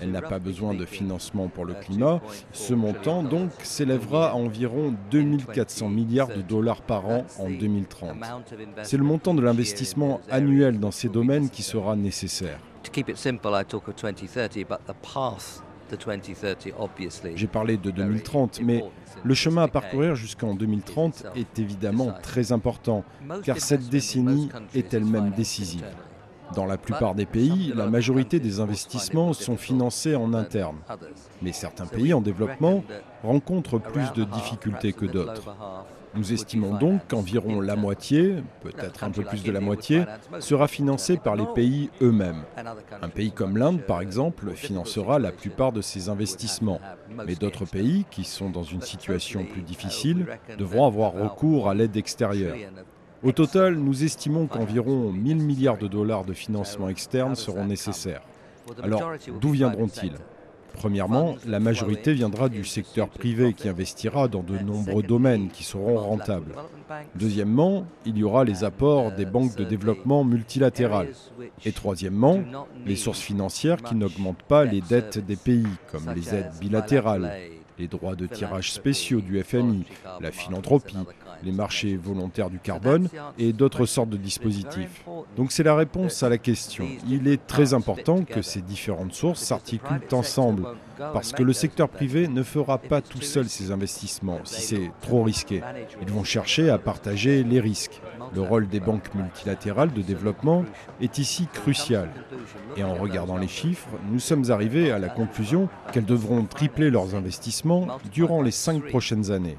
elle n'a pas besoin de financement pour le climat, ce montant donc s'élèvera à environ 2400 milliards de dollars par an en 2030. C'est le montant de l'investissement annuel dans ces domaines qui sera nécessaire. J'ai parlé de 2030, mais le chemin à parcourir jusqu'en 2030 est évidemment très important, car cette décennie est elle-même décisive. Dans la plupart des pays, la majorité des investissements sont financés en interne. Mais certains pays en développement rencontrent plus de difficultés que d'autres. Nous estimons donc qu'environ la moitié, peut-être un peu plus de la moitié, sera financée par les pays eux-mêmes. Un pays comme l'Inde, par exemple, financera la plupart de ces investissements. Mais d'autres pays, qui sont dans une situation plus difficile, devront avoir recours à l'aide extérieure. Au total, nous estimons qu'environ 1000 milliards de dollars de financement externe seront nécessaires. Alors, d'où viendront-ils? Premièrement, la majorité viendra du secteur privé qui investira dans de nombreux domaines qui seront rentables. Deuxièmement, il y aura les apports des banques de développement multilatérales. Et troisièmement, les sources financières qui n'augmentent pas les dettes des pays, comme les aides bilatérales, les droits de tirage spéciaux du FMI, la philanthropie, les marchés volontaires du carbone et d'autres sortes de dispositifs. Donc c'est la réponse à la question. Il est très important que ces différentes sources s'articulent ensemble parce que le secteur privé ne fera pas tout seul ces investissements si c'est trop risqué. Ils vont chercher à partager les risques. Le rôle des banques multilatérales de développement est ici crucial. Et en regardant les chiffres, nous sommes arrivés à la conclusion qu'elles devront tripler leurs investissements durant les cinq prochaines années.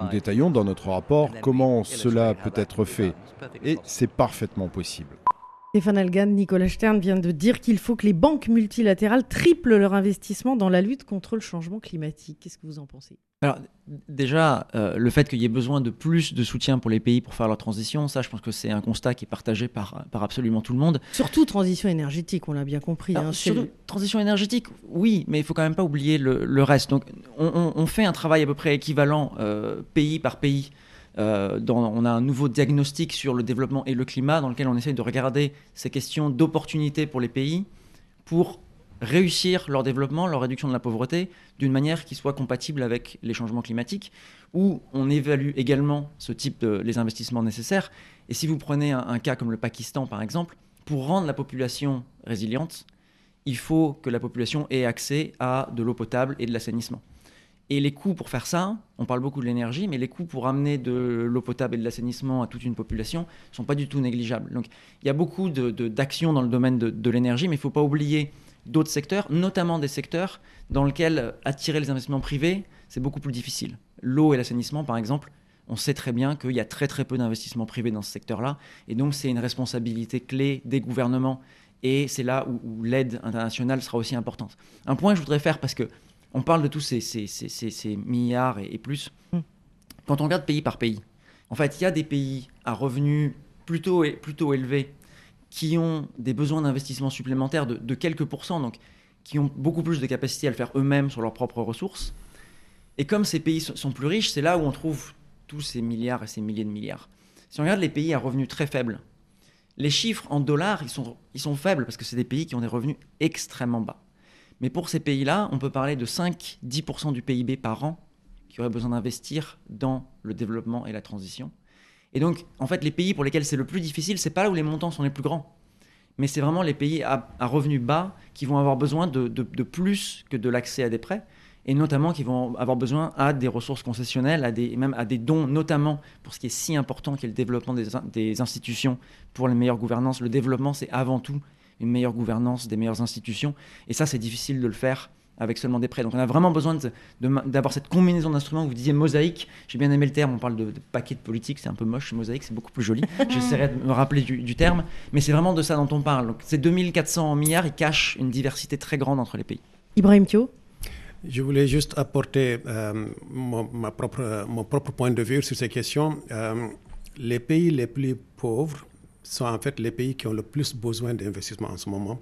Nous détaillons dans notre rapport comment cela peut être fait. Et c'est parfaitement possible. Stéphane Algan, Nicolas Stern vient de dire qu'il faut que les banques multilatérales triplent leur investissement dans la lutte contre le changement climatique. Qu'est-ce que vous en pensez? Alors déjà, euh, le fait qu'il y ait besoin de plus de soutien pour les pays pour faire leur transition, ça je pense que c'est un constat qui est partagé par, par absolument tout le monde. Surtout transition énergétique, on l'a bien compris. Hein, surtout transition énergétique, oui, mais il faut quand même pas oublier le, reste. Donc on, fait un travail à peu près équivalent euh, pays par pays euh, on a un nouveau diagnostic sur le développement et le climat dans lequel on essaye de regarder ces questions d'opportunité pour les pays pour réussir leur développement, leur réduction de la pauvreté d'une manière qui soit compatible avec les changements climatiques, où on évalue également ce type de les investissements nécessaires. Et si vous prenez un cas comme le Pakistan par exemple, pour rendre la population résiliente, il faut que la population ait accès à de l'eau potable et de l'assainissement. Et les coûts pour faire ça, on parle beaucoup de l'énergie, mais les coûts pour amener de l'eau potable et de l'assainissement à toute une population ne sont pas du tout négligeables. Donc il y a beaucoup d'actions dans le domaine de, l'énergie, mais il ne faut pas oublier d'autres secteurs, notamment des secteurs dans lesquels attirer les investissements privés, c'est beaucoup plus difficile. L'eau et l'assainissement, par exemple, on sait très bien qu'il y a très très peu d'investissements privés dans ce secteur-là, et donc c'est une responsabilité clé des gouvernements, et c'est là où, où l'aide internationale sera aussi importante. Un point que je voudrais faire, parce que on parle de tous ces, milliards et, plus. Mm. Quand on regarde pays par pays, en fait, il y a des pays à revenus plutôt, plutôt élevés qui ont des besoins d'investissement supplémentaires de, quelques pourcents, donc qui ont beaucoup plus de capacité à le faire eux-mêmes sur leurs propres ressources. Et comme ces pays sont plus riches, c'est là où on trouve tous ces milliards et ces milliers de milliards. Si on regarde les pays à revenus très faibles, les chiffres en dollars, ils sont, ils sont faibles parce que c'est des pays qui ont des revenus extrêmement bas. Mais pour ces pays-là, on peut parler de 5-10% du PIB par an qui auraient besoin d'investir dans le développement et la transition. Et donc, en fait, les pays pour lesquels c'est le plus difficile, c'est pas là où les montants sont les plus grands. Mais c'est vraiment les pays à, revenus bas qui vont avoir besoin de, plus que de l'accès à des prêts, et notamment qui vont avoir besoin à des ressources concessionnelles, à des, même à des dons, notamment pour ce qui est si important qui est le développement des, des institutions pour les meilleures gouvernances. Le développement, c'est avant tout une meilleure gouvernance, des meilleures institutions. Et ça, c'est difficile de le faire avec seulement des prêts. Donc on a vraiment besoin d'avoir cette combinaison d'instruments. Vous disiez mosaïque, j'ai bien aimé le terme, on parle de, paquet de politique, c'est un peu moche, mosaïque, c'est beaucoup plus joli. J'essaierai de me rappeler du, terme, mais c'est vraiment de ça dont on parle. Donc ces 2400 milliards, ils cachent une diversité très grande entre les pays. Ibrahim Thio je voulais juste apporter euh, mon, ma propre, mon propre point de vue sur ces questions. Euh, les pays les plus pauvres sont en fait les pays qui ont le plus besoin d'investissement en ce moment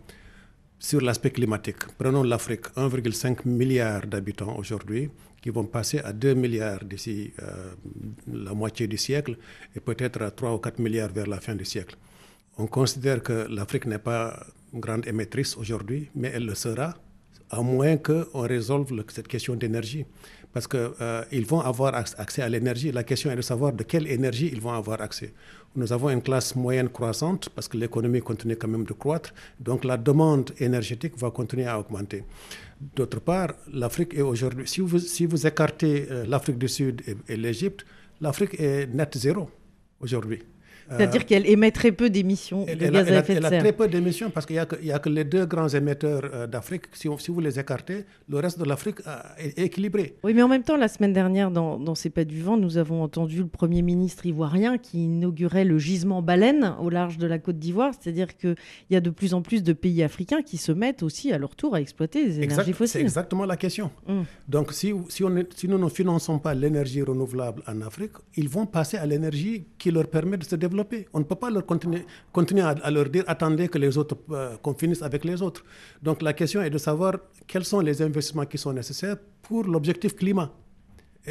sur l'aspect climatique. Prenons l'Afrique, 1,5 milliard d'habitants aujourd'hui, qui vont passer à 2 milliards d'ici euh, la moitié du siècle et peut-être à 3 ou 4 milliards vers la fin du siècle. On considère que l'Afrique n'est pas une grande émettrice aujourd'hui, mais elle le sera, à moins qu'on résolve cette question d'énergie parce qu'ils euh, vont avoir accès à l'énergie. La question est de savoir de quelle énergie ils vont avoir accès. Nous avons une classe moyenne croissante parce que l'économie continue quand même de croître, donc la demande énergétique va continuer à augmenter. D'autre part, l'Afrique est aujourd'hui, si vous, si vous écartez euh, l'Afrique du Sud et, et l'Égypte, l'Afrique est net zéro aujourd'hui. C'est-à-dire euh, qu'elle émet très peu d'émissions de gaz à effet de serre. Elle a très peu d'émissions parce qu'il n'y a, que les deux grands émetteurs euh, d'Afrique. Si, si, vous les écartez, le reste de l'Afrique euh, est équilibré. Oui, mais en même temps, la semaine dernière, dans, dans C'est pas du vent, nous avons entendu le Premier ministre ivoirien qui inaugurait le gisement baleine au large de la Côte d'Ivoire. C'est-à-dire qu'il y a de plus en plus de pays africains qui se mettent aussi à leur tour à exploiter les énergies fossiles. C'est exactement la question. Hum. Donc, si, si, on si nous ne finançons pas l'énergie renouvelable en Afrique, ils vont passer à l'énergie qui leur permet de se développer on ne peut pas leur continuer, à, leur dire attendez que les autres euh, qu'on finisse avec les autres. Donc la question est de savoir quels sont les investissements qui sont nécessaires pour l'objectif climat.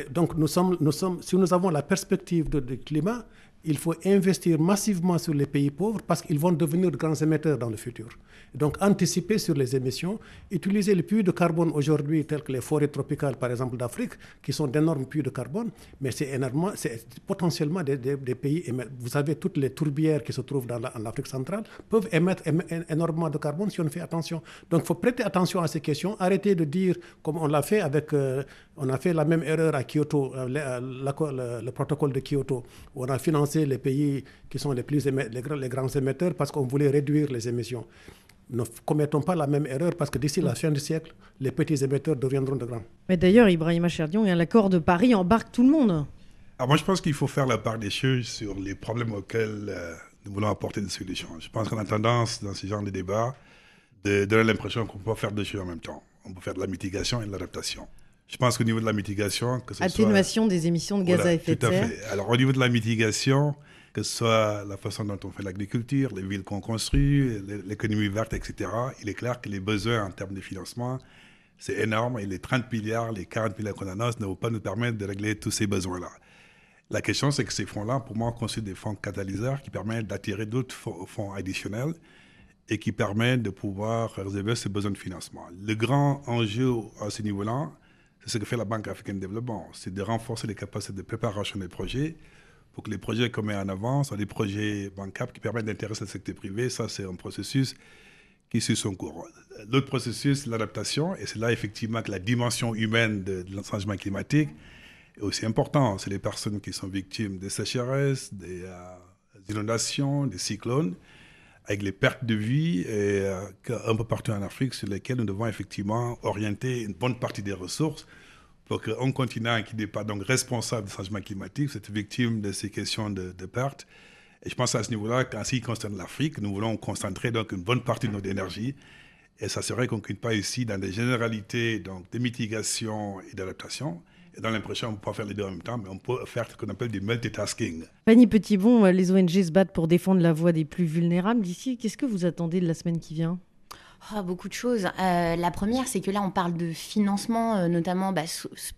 donc nous sommes, nous sommes, si nous avons la perspective du climat, il faut investir massivement sur les pays pauvres parce qu'ils vont devenir de grands émetteurs dans le futur. Donc anticiper sur les émissions, utiliser les puits de carbone aujourd'hui tels que les forêts tropicales par exemple d'Afrique, qui sont d'énormes puits de carbone, mais c'est énormément, c'est potentiellement des, pays, vous savez, toutes les tourbières qui se trouvent dans en Afrique centrale peuvent émettre énormément de carbone si on fait attention. Donc il faut prêter attention à ces questions, arrêter de dire, comme on l'a fait avec, euh, on a fait la même erreur à Kyoto, euh, le, le, protocole de Kyoto, où on a financé les pays qui sont les plus les grands émetteurs parce qu'on voulait réduire les émissions ne commettons pas la même erreur parce que d'ici la fin du siècle, les petits émetteurs deviendront de grands. Mais d'ailleurs, Ibrahim Cherdion, l'accord de Paris embarque tout le monde. Alors ah, moi, je pense qu'il faut faire la part des choses sur les problèmes auxquels euh, nous voulons apporter des solutions. Je pense qu'on a tendance, dans ce genre de débat, de donner l'impression qu'on peut faire deux choses en même temps. On peut faire de la mitigation et de l'adaptation. Je pense qu'au niveau de la mitigation, que ce Atténuation des émissions de gaz à effet de serre. Fait. Alors, au niveau de la mitigation, que ce soit la façon dont on fait l'agriculture, les villes qu'on construit, l'économie verte, etc., il est clair que les besoins en termes de financement, c'est énorme et les 30 milliards, les 40 milliards qu'on annonce ne vont pas nous permettre de régler tous ces besoins-là. La question, c'est que ces fonds-là, pour moi, constituent des fonds catalyseurs qui permettent d'attirer d'autres fonds additionnels et qui permettent de pouvoir réserver ces besoins de financement. Le grand enjeu à ce niveau-là, c'est ce que fait la Banque africaine de développement, c'est de renforcer les capacités de préparation des projets pour que les projets qu'on met en avant soient des projets bancables qui permettent d'intéresser le secteur privé. Ça, c'est un processus qui suit son cours. L'autre processus, l'adaptation, et c'est là effectivement que la dimension humaine de, de climatique est aussi importante. C'est les personnes qui sont victimes des sécheresses, des, euh, inondations, des cyclones, avec les pertes de vie euh, un peu partout en Afrique sur lesquelles nous devons effectivement orienter une bonne partie des ressources pour qu'un continent qui n'est pas donc responsable du changement climatique soit victime de ces questions de, perte. Et je pense à ce niveau-là qu'en ce qui concerne l'Afrique, nous voulons concentrer donc une bonne partie de notre énergie. Et serait qu'on ne pas ici dans des généralités donc, de mitigation et d'adaptation. Et dans l'impression qu'on peut pas faire les deux en même temps, mais on peut faire ce qu'on appelle du multitasking. Fanny Petitbon, les ONG se battent pour défendre la voix des plus vulnérables d'ici. Qu'est-ce que vous attendez de la semaine qui vient? Oh, beaucoup de choses. Euh, la première, c'est que là, on parle de financement, euh, notamment bah,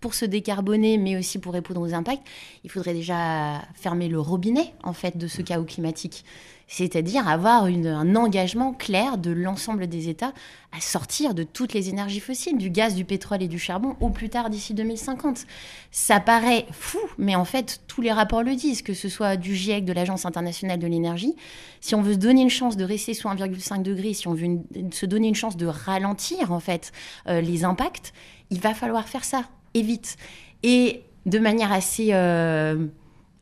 pour se décarboner, mais aussi pour répondre aux impacts. Il faudrait déjà fermer le robinet, en fait, de ce chaos climatique c'est-à-dire avoir un engagement clair de l'ensemble des États à sortir de toutes les énergies fossiles, du gaz, du pétrole et du charbon, au plus tard d'ici 2050. Ça paraît fou, mais en fait, tous les rapports le disent, que ce soit du GIEC, de l'Agence internationale de l'énergie. Si on veut se donner une chance de rester sous 1,5 degré, si on veut se donner une chance de ralentir, en fait, euh, les impacts, il va falloir faire ça, et vite. Et de manière assez... Euh,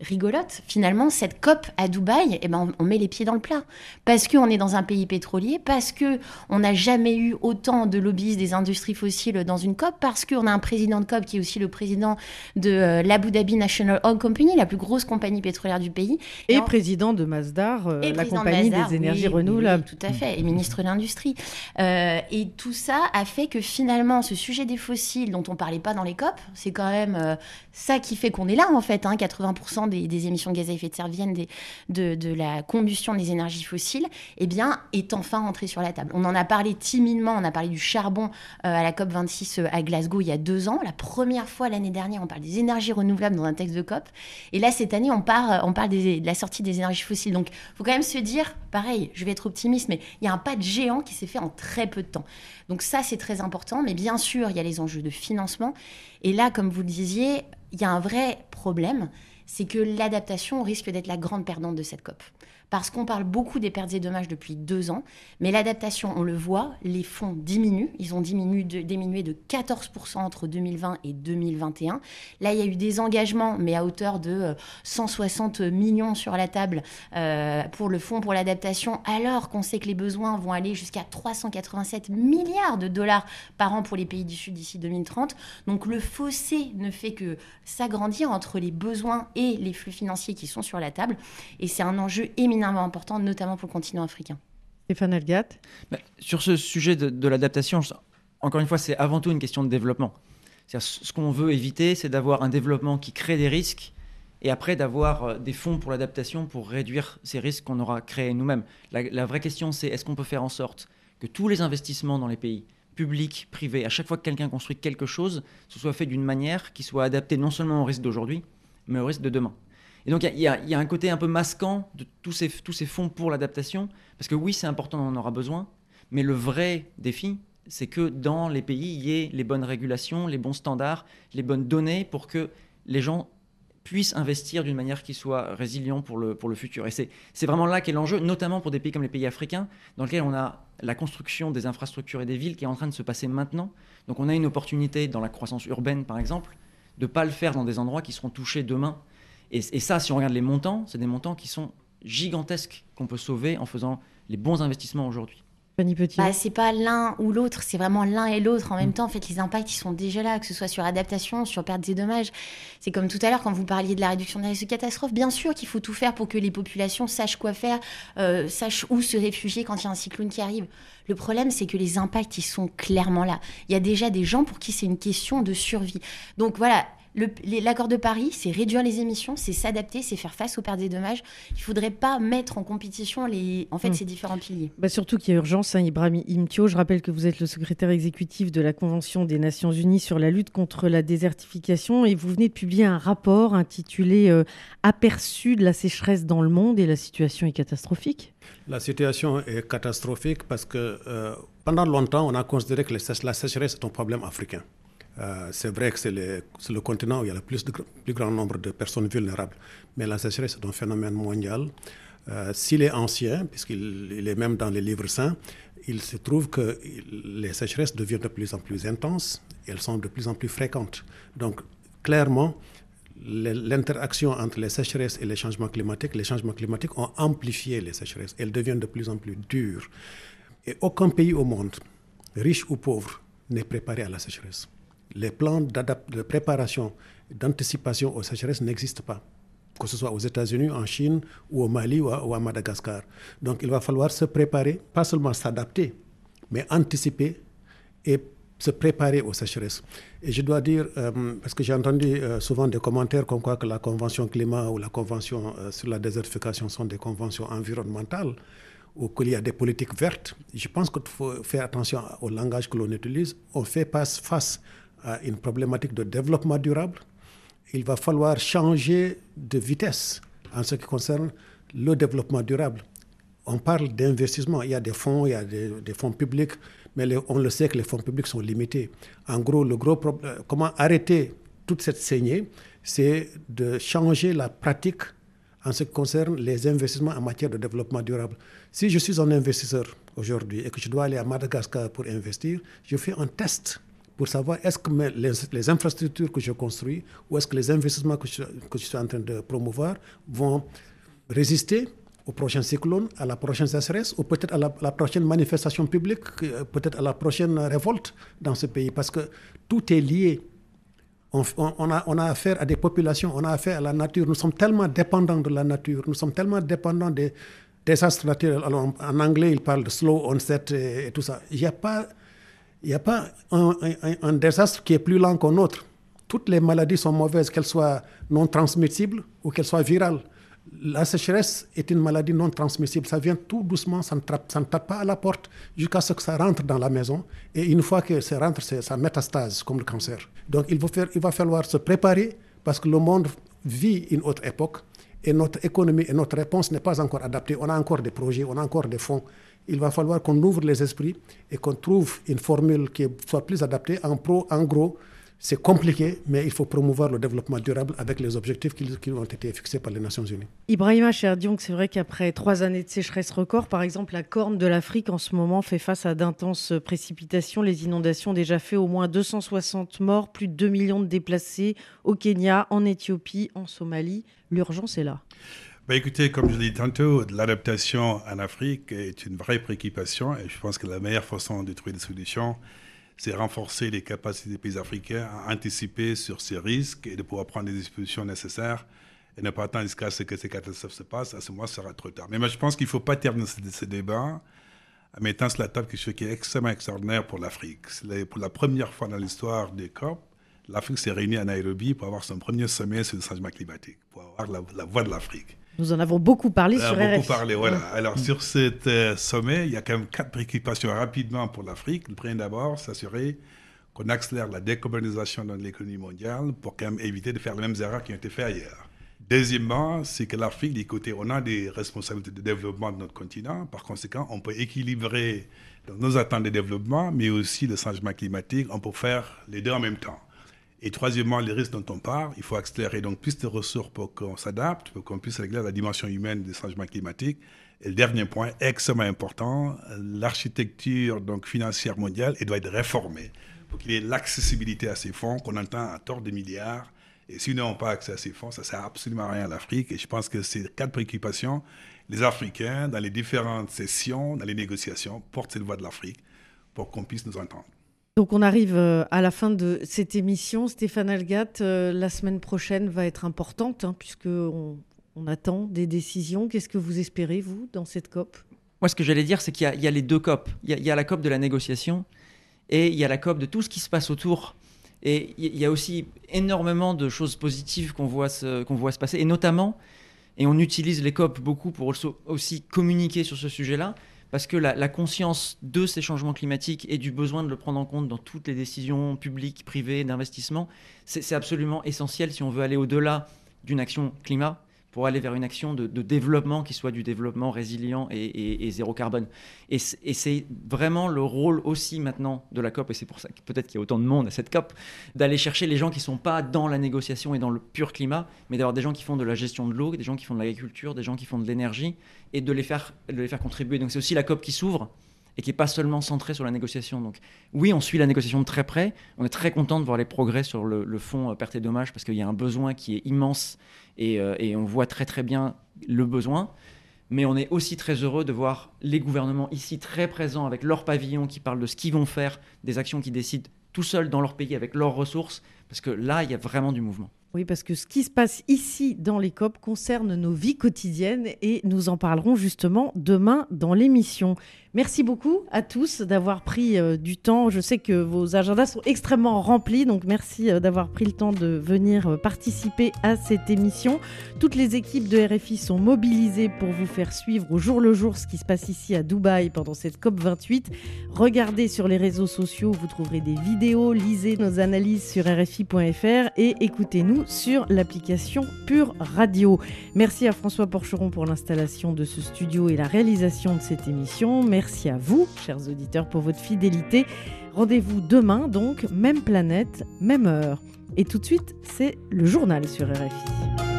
rigolote. Finalement, cette COP à Dubaï, eh ben, on met les pieds dans le plat. Parce qu'on est dans un pays pétrolier, parce qu'on n'a jamais eu autant de lobbyistes des industries fossiles dans une COP, parce qu'on a un président de COP qui est aussi le président de euh, l'Abu Dhabi National Oil Company, la plus grosse compagnie pétrolière du pays. Et, président de Masdar, euh, la compagnie des énergies renouvelables. tout à fait, et ministre de l'Industrie. Euh, et tout ça a fait que finalement, ce sujet des fossiles dont on parlait pas dans les COP, c'est quand même ça qui fait qu'on est là en fait. Hein, 80% des, émissions de gaz à effet de serre viennent de, la combustion des énergies fossiles, eh bien, est enfin entré sur la table. On en a parlé timidement, on a parlé du charbon euh, à la COP 26 euh, à Glasgow il y a deux ans. La première fois l'année dernière, on parle des énergies renouvelables dans un texte de COP. Et là, cette année, on, part, euh, on parle de la sortie des énergies fossiles. Donc, il faut quand même se dire, pareil, je vais être optimiste, mais il y a un pas de géant qui s'est fait en très peu de temps. Donc ça, c'est très important. Mais bien sûr, il y a les enjeux de financement. Et là, comme vous le disiez, il y a un vrai problème, c'est que l'adaptation risque d'être la grande perdante de cette COP parce qu'on parle beaucoup des pertes et dommages depuis deux ans, mais l'adaptation, on le voit, les fonds diminuent. Ils ont diminué de, diminué de 14% entre 2020 et 2021. Là, il y a eu des engagements, mais à hauteur de 160 euh, millions sur la table euh, pour le fonds pour l'adaptation, alors qu'on sait que les besoins vont aller jusqu'à 387 milliards de dollars par an pour les pays du Sud d'ici 2030. Donc le fossé ne fait que s'agrandir entre les besoins et les flux financiers qui sont sur la table. Et c'est un enjeu éminent important, notamment pour le continent africain. Stéphane Algat bah, Sur ce sujet de, l'adaptation, encore une fois, c'est avant tout une question de développement. Ce qu'on veut éviter, c'est d'avoir un développement qui crée des risques et après d'avoir euh, des fonds pour l'adaptation pour réduire ces risques qu'on aura créés nous-mêmes. La, la, vraie question, c'est est-ce qu'on peut faire en sorte que tous les investissements dans les pays, publics, privés, à chaque fois que quelqu'un construit quelque chose, ce soit fait d'une manière qui soit adaptée non seulement au risque d'aujourd'hui, mais au risque de demain? Et donc il y, a un côté un peu masquant de tous ces, fonds pour l'adaptation, parce que oui, c'est important, on en aura besoin, mais le vrai défi, c'est que dans les pays, il y ait les bonnes régulations, les bons standards, les bonnes données pour que les gens puissent investir d'une manière qui soit résilient pour le, pour le futur. Et c'est vraiment là qu'est l'enjeu, notamment pour des pays comme les pays africains, dans lesquels on a la construction des infrastructures et des villes qui est en train de se passer maintenant. Donc on a une opportunité dans la croissance urbaine, par exemple, de ne pas le faire dans des endroits qui seront touchés demain et, ça, si on regarde les montants, c'est des montants qui sont gigantesques qu'on peut sauver en faisant les bons investissements aujourd'hui. Fanny Petit. Bah, c'est pas l'un ou l'autre, c'est vraiment l'un et l'autre en même temps. En fait, les impacts, ils sont déjà là, que ce soit sur adaptation, sur perte des dommages. C'est comme tout à l'heure quand vous parliez de la réduction des risques de catastrophe. Bien sûr qu'il faut tout faire pour que les populations sachent quoi faire, euh, sachent où se réfugier quand il y a un cyclone qui arrive. Le problème, c'est que les impacts, ils sont clairement là. Il y a déjà des gens pour qui c'est une question de survie. Donc voilà, L'accord de Paris, c'est réduire les émissions, c'est s'adapter, c'est faire face aux pertes et dommages. Il ne faudrait pas mettre en compétition les, en fait, hmm. ces différents piliers. Bah surtout qu'il y a urgence. Hein, Ibrahim Imtio, je rappelle que vous êtes le secrétaire exécutif de la Convention des Nations Unies sur la lutte contre la désertification et vous venez de publier un rapport intitulé euh, Aperçu de la sécheresse dans le monde et la situation est catastrophique. La situation est catastrophique parce que euh, pendant longtemps, on a considéré que la sécheresse est un problème africain. Euh, c'est vrai que c'est le, continent où il y a le plus, grand nombre de personnes vulnérables, mais la sécheresse est un phénomène mondial. Euh, s'il est ancien, puisqu'il est même dans les livres saints, il se trouve que les sécheresses deviennent de plus en plus intenses et elles sont de plus en plus fréquentes. Donc, clairement, l'interaction entre les sécheresses et les changements climatiques, les changements climatiques ont amplifié les sécheresses. Elles deviennent de plus en plus dures. Et aucun pays au monde, riche ou pauvre, n'est préparé à la sécheresse les plans de préparation, d'anticipation aux sécheresses n'existent pas, que ce soit aux États-Unis, en Chine, ou au Mali, ou à, Madagascar. Donc il va falloir se préparer, pas seulement s'adapter, mais anticiper et se préparer aux sécheresses. Et je dois dire, euh, parce que j'ai entendu euh, souvent des commentaires comme quoi que la Convention climat ou la Convention euh, sur la désertification sont des conventions environnementales ou qu'il y a des politiques vertes. Je pense qu'il faut faire attention au langage que l'on utilise. On fait face, face à une problématique de développement durable, il va falloir changer de vitesse en ce qui concerne le développement durable. On parle d'investissement, il y a des fonds, il y a des, fonds publics, mais on le sait que les fonds publics sont limités. En gros, le gros problème, comment arrêter toute cette saignée, c'est de changer la pratique en ce qui concerne les investissements en matière de développement durable. Si je suis un investisseur aujourd'hui et que je dois aller à Madagascar pour investir, je fais un test pour savoir est-ce que les, infrastructures que je construis ou est-ce que les investissements que je, suis en train de promouvoir vont résister au prochain cyclone, à la prochaine sécheresse ou peut-être à la, prochaine manifestation publique, euh, peut-être à la prochaine révolte dans ce pays. Parce que tout est lié. On, a, on, a, affaire à des populations, on a affaire à la nature. Nous sommes tellement dépendants de la nature, nous sommes tellement dépendants des désastres naturels. Alors, en, anglais, ils parlent de slow onset et, et tout ça. Il n'y a pas, il y a pas un, désastre qui est plus lent qu'un autre. Toutes les maladies sont mauvaises, qu'elles soient non transmissibles ou qu'elles soient virales. La sécheresse est une maladie non transmissible. Ça vient tout doucement, ça ne, tape pas à la porte jusqu'à ce que ça rentre dans la maison. Et une fois que ça rentre, ça métastase comme le cancer. Donc il va falloir se préparer parce que le monde vit une autre époque et notre économie et notre réponse n'est pas encore adaptée. On a encore des projets, on a encore des fonds. Il va falloir qu'on ouvre les esprits et qu'on trouve une formule qui soit plus adaptée. En, pro, en gros, c'est compliqué, mais il faut promouvoir le développement durable avec les objectifs qui, ont été fixés par les Nations Unies. Ibrahima Cherdiong, c'est vrai qu'après trois années de sécheresse record, par exemple, la corne de l'Afrique en ce moment fait face à d'intenses précipitations. Les inondations ont déjà fait au moins 260 morts, plus de 2 millions de déplacés au Kenya, en Éthiopie, en Somalie. L'urgence est là. Bah écoutez, comme je l'ai dit tantôt, l'adaptation en Afrique est une vraie préoccupation et je pense que la meilleure façon de trouver des solutions, c'est renforcer les capacités des pays africains à anticiper sur ces risques et de pouvoir prendre les dispositions nécessaires et ne pas attendre jusqu'à ce que ces catastrophes se passent. À ce moment, ce sera trop tard. Mais moi, je pense qu'il ne faut pas terminer ce, débat en mettant sur la table quelque chose qui est extrêmement extraordinaire pour l'Afrique. Pour la première fois dans l'histoire des COP, l'Afrique s'est réunie à Nairobi pour avoir son premier sommet sur le changement climatique, pour avoir la voix de l'Afrique. Nous en avons beaucoup parlé sur RFI. Beaucoup parlé, voilà. Alors, sur ce euh, sommet, il y a quand même quatre préoccupations rapidement pour l'Afrique. Le premier d'abord, s'assurer qu'on accélère la décarbonisation dans l'économie mondiale pour quand même éviter de faire les mêmes erreurs qui ont été faites ailleurs. Deuxièmement, c'est que l'Afrique, du côté, on a des responsabilités de développement de notre continent. Par conséquent, on peut équilibrer nos attentes de développement, mais aussi le changement climatique. On peut faire les deux en même temps. Et troisièmement, les risques dont on parle, il faut accélérer donc plus de ressources pour qu'on s'adapte, pour qu'on puisse régler la dimension humaine des changements climatiques. Et le dernier point, extrêmement important, l'architecture financière mondiale, doit être réformée pour qu'il y ait l'accessibilité à ces fonds qu'on entend à tort de milliards. Et si nous n'avons pas accès à ces fonds, ça ne sert absolument à rien à l'Afrique. Et je pense que ces quatre préoccupations, les Africains, dans les différentes sessions, dans les négociations, portent cette voix de l'Afrique pour qu'on puisse nous entendre. Donc on arrive euh, à la fin de cette émission. Stéphane Algat, euh, la semaine prochaine va être importante hein, puisqu'on on attend des décisions. Qu'est-ce que vous espérez, vous, dans cette COP? Moi, ce que j'allais dire, c'est qu'il y, a les deux COP. Il y, a, la COP de la négociation et il y a la COP de tout ce qui se passe autour. Et il y a aussi énormément de choses positives qu'on voit, qu'on voit se passer, et notamment, et on utilise les COP beaucoup pour aussi communiquer sur ce sujet-là, parce que la, conscience de ces changements climatiques et du besoin de le prendre en compte dans toutes les décisions publiques, privées, d'investissement, c'est absolument essentiel si on veut aller au-delà d'une action climat pour aller vers une action de, développement qui soit du développement résilient et, zéro carbone. Et, c'est vraiment le rôle aussi maintenant de la COP, et c'est pour ça que peut-être qu'il y a autant de monde à cette COP, d'aller chercher les gens qui ne sont pas dans la négociation et dans le pur climat, mais d'avoir des gens qui font de la gestion de l'eau, des gens qui font de l'agriculture, des gens qui font de l'énergie, et de les faire, de les faire contribuer. Donc c'est aussi la COP qui s'ouvre et qui n'est pas seulement centrée sur la négociation. Donc oui, on suit la négociation de très près. On est très content de voir les progrès sur le, le fonds euh, perte et dommages parce qu'il y a un besoin qui est immense euh, et, on voit très très bien le besoin. Mais on est aussi très heureux de voir les gouvernements ici très présents avec leur pavillon qui parlent de ce qu'ils vont faire, des actions qu'ils décident tout seuls dans leur pays avec leurs ressources, parce que là, il y a vraiment du mouvement. Oui, parce que ce qui se passe ici dans les COP concerne nos vies quotidiennes et nous en parlerons justement demain dans l'émission. Merci beaucoup à tous d'avoir pris euh, du temps. Je sais que vos agendas sont extrêmement remplis, donc merci euh, d'avoir pris le temps de venir euh, participer à cette émission. Toutes les équipes de RFI sont mobilisées pour vous faire suivre au jour le jour ce qui se passe ici à Dubaï pendant cette COP 28. Regardez sur les réseaux sociaux, vous trouverez des vidéos, lisez nos analyses sur RFI.fr et écoutez-nous sur l'application Pure Radio. Merci à François Porcheron pour l'installation de ce studio et la réalisation de cette émission. Merci à vous, chers auditeurs, pour votre fidélité. Rendez-vous demain, donc, même planète, même heure. Et tout de suite, c'est le journal sur RFI.